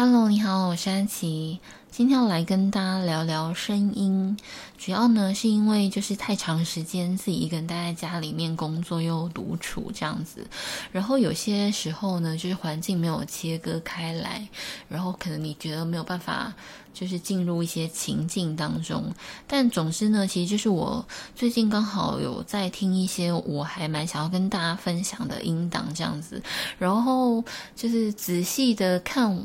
Hello，你好，我是安琪。今天要来跟大家聊聊声音，主要呢是因为就是太长时间自己一个人待在家里面工作又独处这样子，然后有些时候呢就是环境没有切割开来，然后可能你觉得没有办法就是进入一些情境当中。但总之呢，其实就是我最近刚好有在听一些我还蛮想要跟大家分享的音档这样子，然后就是仔细的看。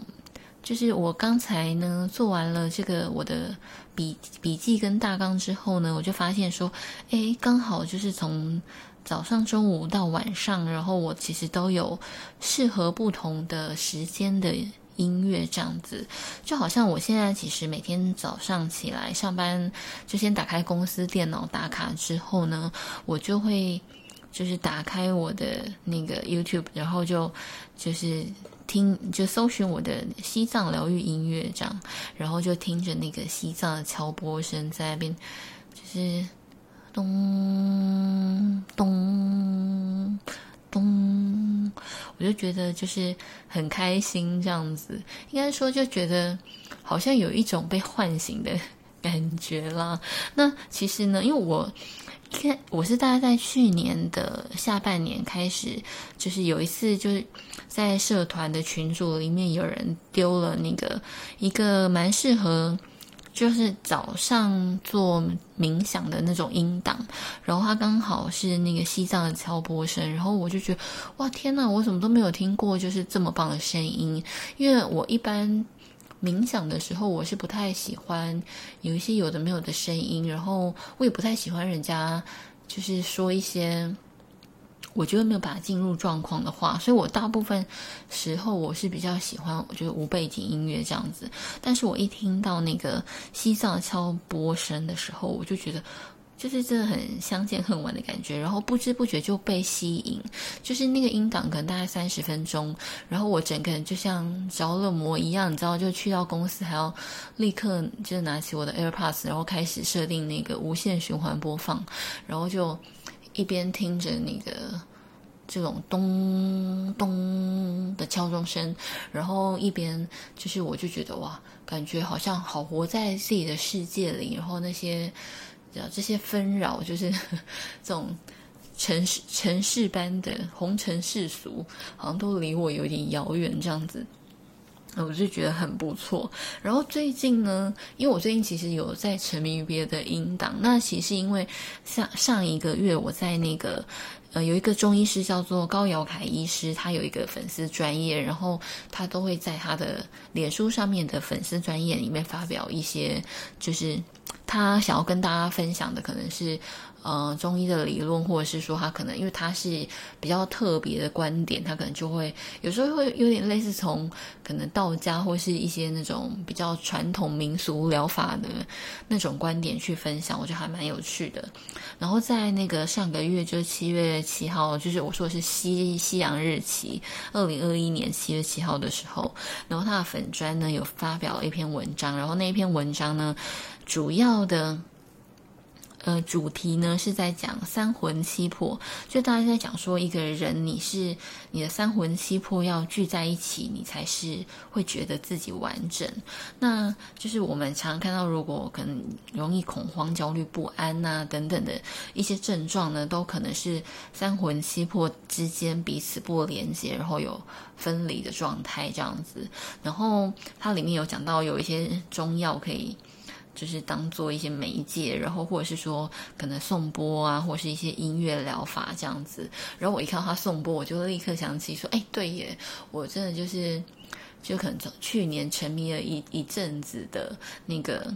就是我刚才呢做完了这个我的笔笔记跟大纲之后呢，我就发现说，诶，刚好就是从早上、中午到晚上，然后我其实都有适合不同的时间的音乐这样子，就好像我现在其实每天早上起来上班，就先打开公司电脑打卡之后呢，我就会就是打开我的那个 YouTube，然后就就是。听就搜寻我的西藏疗愈音乐这样，然后就听着那个西藏的敲钵声在那边，就是咚咚咚，我就觉得就是很开心这样子，应该说就觉得好像有一种被唤醒的感觉啦。那其实呢，因为我。我是大概在去年的下半年开始，就是有一次，就是在社团的群组里面，有人丢了那个一个蛮适合，就是早上做冥想的那种音档，然后它刚好是那个西藏的敲钵声，然后我就觉得，哇，天呐，我怎么都没有听过，就是这么棒的声音，因为我一般。冥想的时候，我是不太喜欢有一些有的没有的声音，然后我也不太喜欢人家就是说一些我觉得没有把它进入状况的话，所以我大部分时候我是比较喜欢我觉得无背景音乐这样子。但是我一听到那个西藏敲波声的时候，我就觉得。就是真的很相见恨晚的感觉，然后不知不觉就被吸引。就是那个音档可能大概三十分钟，然后我整个人就像着了魔一样，你知道，就去到公司还要立刻就拿起我的 AirPods，然后开始设定那个无限循环播放，然后就一边听着那个这种咚咚的敲钟声，然后一边就是我就觉得哇，感觉好像好活在自己的世界里，然后那些。这些纷扰，就是 这种城市城市般的红尘世俗，好像都离我有点遥远，这样子，我就觉得很不错。然后最近呢，因为我最近其实有在沉迷于别的音档，那其实因为上上一个月我在那个。呃，有一个中医师叫做高瑶凯医师，他有一个粉丝专业，然后他都会在他的脸书上面的粉丝专业里面发表一些，就是他想要跟大家分享的，可能是。呃，中医的理论，或者是说他可能因为他是比较特别的观点，他可能就会有时候会有点类似从可能道家或是一些那种比较传统民俗疗法的那种观点去分享，我觉得还蛮有趣的。然后在那个上个月，就是七月七号，就是我说的是西西洋日期，二零二一年七月七号的时候，然后他的粉专呢有发表了一篇文章，然后那一篇文章呢主要的。呃，主题呢是在讲三魂七魄，就大家在讲说一个人，你是你的三魂七魄要聚在一起，你才是会觉得自己完整。那就是我们常看到，如果可能容易恐慌、焦虑、不安呐、啊、等等的一些症状呢，都可能是三魂七魄之间彼此不连接，然后有分离的状态这样子。然后它里面有讲到有一些中药可以。就是当做一些媒介，然后或者是说可能颂钵啊，或是一些音乐疗法这样子。然后我一看到他颂钵，我就立刻想起说，哎，对耶，我真的就是就可能去年沉迷了一一阵子的那个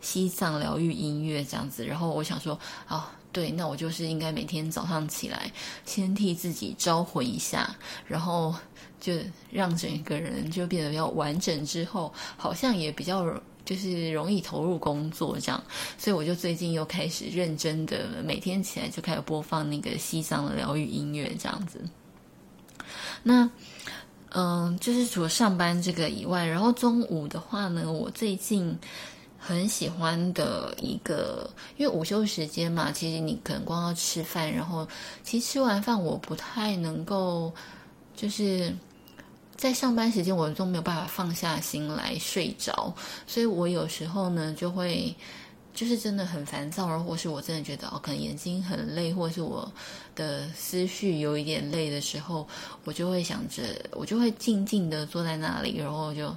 西藏疗愈音乐这样子。然后我想说，哦，对，那我就是应该每天早上起来先替自己招魂一下，然后就让整个人就变得比较完整，之后好像也比较。就是容易投入工作这样，所以我就最近又开始认真的每天起来就开始播放那个西藏的疗愈音乐这样子。那嗯、就是除了上班这个以外，然后中午的话呢，我最近很喜欢的一个，因为午休时间嘛，其实你可能光要吃饭，然后其实吃完饭我不太能够就是。在上班时间我都没有办法放下心来睡着，所以我有时候呢就会。就是真的很烦躁，然后或是我真的觉得哦，可能眼睛很累，或是我的思绪有一点累的时候，我就会想着，我就会静静的坐在那里，然后就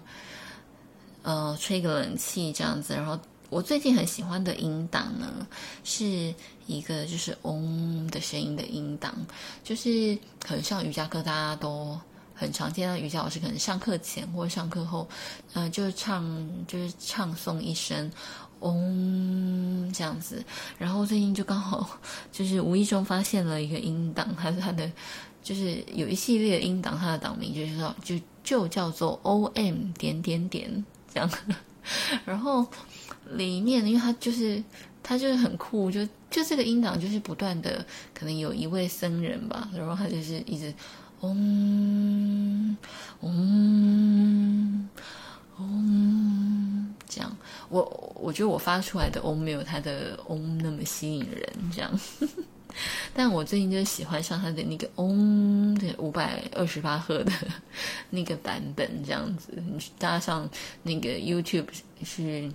呃吹个冷气这样子。然后我最近很喜欢的音档呢，是一个就是嗡的声音的音档，就是可能上瑜伽课大家都很常见的瑜伽老师，可能上课前或上课后，嗯、呃，就唱就是唱诵一声。嗡，这样子，然后最近就刚好就是无意中发现了一个音档，还是它的就是有一系列的音档，它的档名就是说就就叫做 O M 点点点这样，然后里面因为它就是它就是很酷，就就这个音档就是不断的，可能有一位僧人吧，然后他就是一直嗡嗡嗡这样。我我觉得我发出来的嗡没有他的嗡那么吸引人，这样。但我最近就喜欢上他的那个嗡的五百二十八赫的那个版本，这样子。你搭上那个 YouTube 去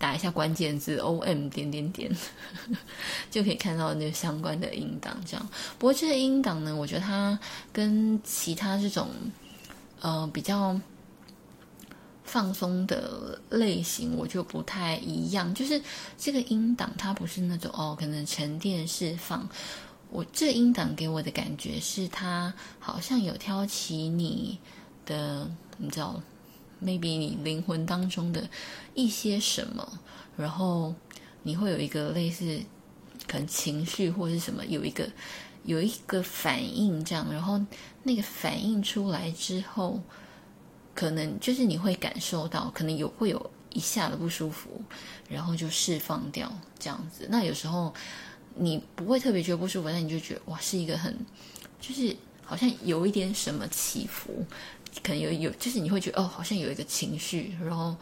打一下关键字 “OM 点点点”，就可以看到那个相关的音档。这样。不过这个音档呢，我觉得它跟其他这种呃比较。放松的类型我就不太一样，就是这个音档它不是那种哦，可能沉淀释放。我这音档给我的感觉是它好像有挑起你的，你知道吗，maybe 你灵魂当中的一些什么，然后你会有一个类似可能情绪或是什么，有一个有一个反应这样，然后那个反应出来之后。可能就是你会感受到，可能有会有一下的不舒服，然后就释放掉这样子。那有时候你不会特别觉得不舒服，但你就觉得哇，是一个很，就是好像有一点什么起伏，可能有有，就是你会觉得哦，好像有一个情绪，然后。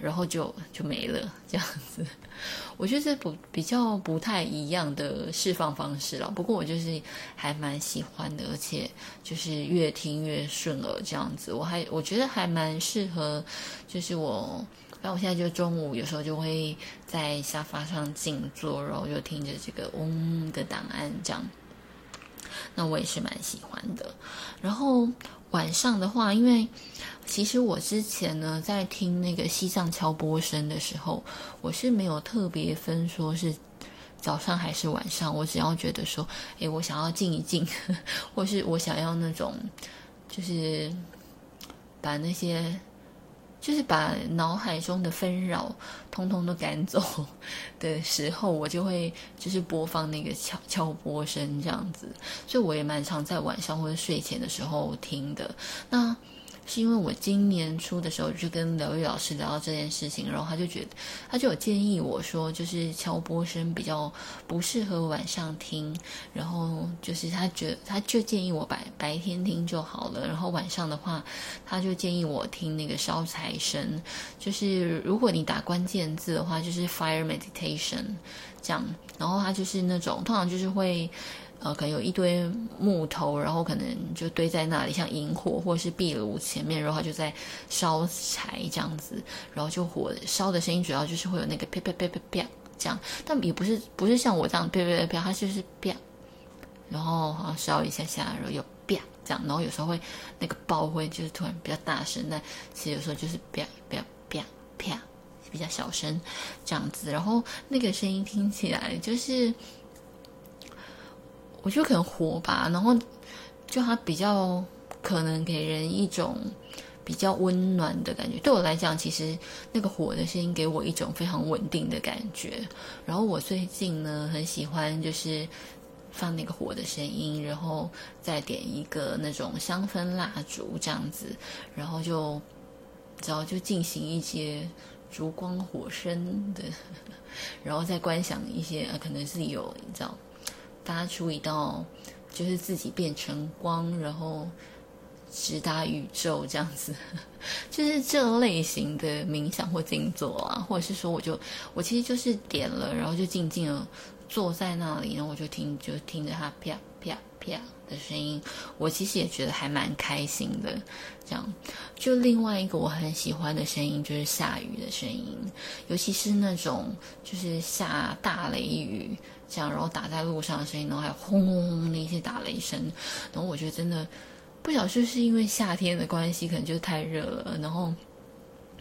然后就就没了，这样子，我觉得这不比较不太一样的释放方式了。不过我就是还蛮喜欢的，而且就是越听越顺耳这样子。我还我觉得还蛮适合，就是我，反正我现在就中午有时候就会在沙发上静坐，然后就听着这个嗡的档案这样。那我也是蛮喜欢的。然后晚上的话，因为。其实我之前呢，在听那个西藏敲波声的时候，我是没有特别分说是早上还是晚上，我只要觉得说，诶，我想要静一静，或是我想要那种，就是把那些，就是把脑海中的纷扰通通都赶走 的时候，我就会就是播放那个敲敲波声这样子，所以我也蛮常在晚上或者睡前的时候听的。那。是因为我今年初的时候就跟疗愈老师聊到这件事情，然后他就觉得，他就有建议我说，就是敲钵声比较不适合晚上听，然后就是他觉他就建议我白白天听就好了，然后晚上的话，他就建议我听那个烧柴声，就是如果你打关键字的话，就是 fire meditation 这样，然后他就是那种通常就是会。呃，可能有一堆木头，然后可能就堆在那里，像营火或者是壁炉前面，然后就在烧柴这样子，然后就火烧的声音主要就是会有那个啪啪啪啪啪这样，但也不是不是像我这样啪啪啪啪，它就是啪，然后好像烧一下下，然后又啪这样，然后有时候会那个爆会就是突然比较大声，但其实有时候就是啪啪啪啪比较小声这样子，然后那个声音听起来就是。我觉得可能火吧，然后就它比较可能给人一种比较温暖的感觉。对我来讲，其实那个火的声音给我一种非常稳定的感觉。然后我最近呢，很喜欢就是放那个火的声音，然后再点一个那种香氛蜡烛这样子，然后就然后就进行一些烛光火生的，然后再观想一些呃，可能是有你知道。发出一道，就是自己变成光，然后直达宇宙这样子，就是这类型的冥想或静坐啊，或者是说，我就我其实就是点了，然后就静静的坐在那里，然后我就听，就听着它啪啪啪的声音，我其实也觉得还蛮开心的。这样，就另外一个我很喜欢的声音就是下雨的声音，尤其是那种就是下大雷雨这样，然后打在路上的声音，然后还轰轰轰的一些打雷声，然后我觉得真的不晓得是不是因为夏天的关系，可能就是太热了，然后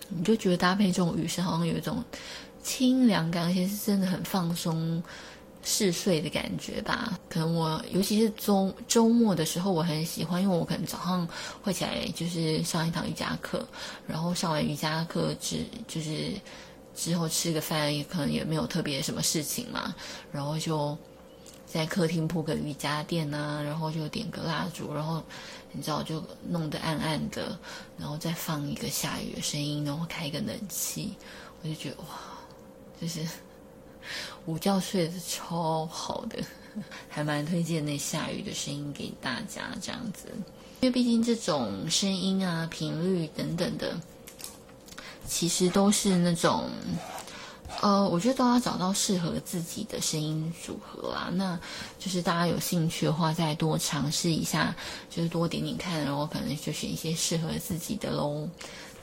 你就觉得搭配这种雨声，好像有一种清凉感，而且是真的很放松。嗜睡的感觉吧，可能我尤其是周周末的时候，我很喜欢，因为我可能早上会起来就是上一堂瑜伽课，然后上完瑜伽课之就是之后吃个饭，也可能也没有特别什么事情嘛，然后就在客厅铺个瑜伽垫啊，然后就点个蜡烛，然后你知道就弄得暗暗的，然后再放一个下雨的声音，然后开一个冷气，我就觉得哇，就是。午觉睡得超好的，还蛮推荐那下雨的声音给大家这样子，因为毕竟这种声音啊、频率等等的，其实都是那种，呃，我觉得都要找到适合自己的声音组合啦。那就是大家有兴趣的话，再多尝试一下，就是多点点看，然后可能就选一些适合自己的喽。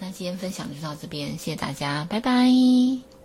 那今天分享就到这边，谢谢大家，拜拜。